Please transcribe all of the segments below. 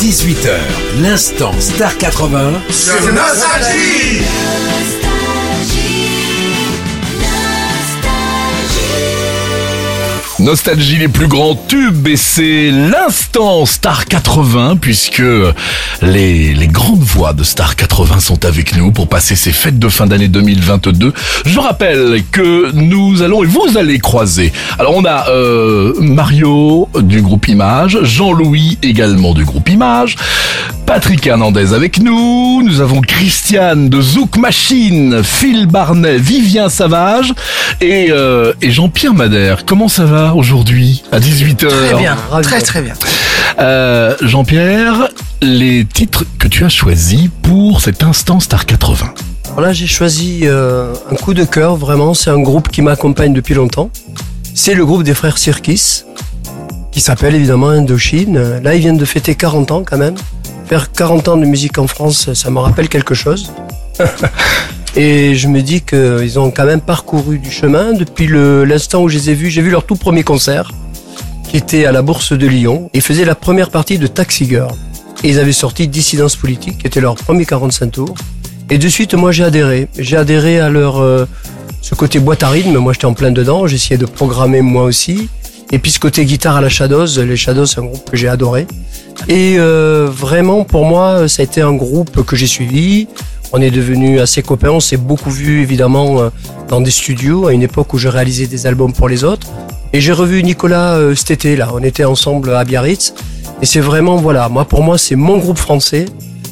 18h, l'instant Star 80 sur Nostalgie Nostalgie les plus grands tubes et c'est l'instant Star 80 puisque les, les grandes voix de Star 80 sont avec nous pour passer ces fêtes de fin d'année 2022. Je rappelle que nous allons et vous allez croiser. Alors on a euh, Mario du groupe Image, Jean-Louis également du groupe Image, Patrick Hernandez avec nous, nous avons Christiane de Zouk Machine, Phil Barnet, Vivien Savage et, euh, et Jean-Pierre Madère. Comment ça va aujourd'hui à 18h Très bien, très très bien. Euh, Jean-Pierre, les titres que tu as choisis pour cet instant Star 80. Alors là, j'ai choisi euh, un coup de cœur, vraiment. C'est un groupe qui m'accompagne depuis longtemps. C'est le groupe des frères Sirkis, qui s'appelle évidemment Indochine. Là, ils viennent de fêter 40 ans quand même. Faire 40 ans de musique en France, ça me rappelle quelque chose. Et je me dis qu'ils ont quand même parcouru du chemin depuis l'instant où je les ai vus. J'ai vu leur tout premier concert, qui était à la Bourse de Lyon. Ils faisaient la première partie de Taxi Girl. Et ils avaient sorti Dissidence politique, qui était leur premier 45 tours. Et de suite, moi, j'ai adhéré. J'ai adhéré à leur euh, ce côté boîte à rythme. Moi, j'étais en plein dedans. J'essayais de programmer moi aussi. Et puis ce côté guitare à la Shadows. Les Shadows, c'est un groupe que j'ai adoré. Et euh, vraiment, pour moi, ça a été un groupe que j'ai suivi. On est devenus assez copains. On s'est beaucoup vus, évidemment, euh, dans des studios à une époque où je réalisais des albums pour les autres. Et j'ai revu Nicolas euh, cet été, là. On était ensemble à Biarritz. Et c'est vraiment, voilà, moi, pour moi, c'est mon groupe français.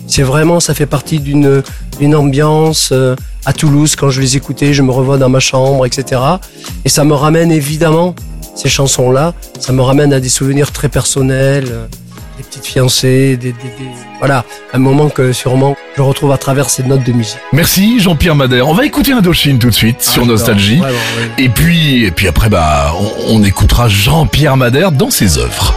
C'est vraiment, ça fait partie d'une d'une ambiance euh, à Toulouse. Quand je les écoutais, je me revois dans ma chambre, etc. Et ça me ramène évidemment ces chansons-là. Ça me ramène à des souvenirs très personnels, euh, des petites fiancées, des, des- des- voilà, un moment que sûrement je retrouve à travers ces notes de musique. Merci Jean-Pierre Madère. On va écouter Indochine tout de suite sur Ah, Nostalgie. vraiment, oui. Et puis, et puis après, bah, on, on écoutera Jean-Pierre Madère dans ses œuvres.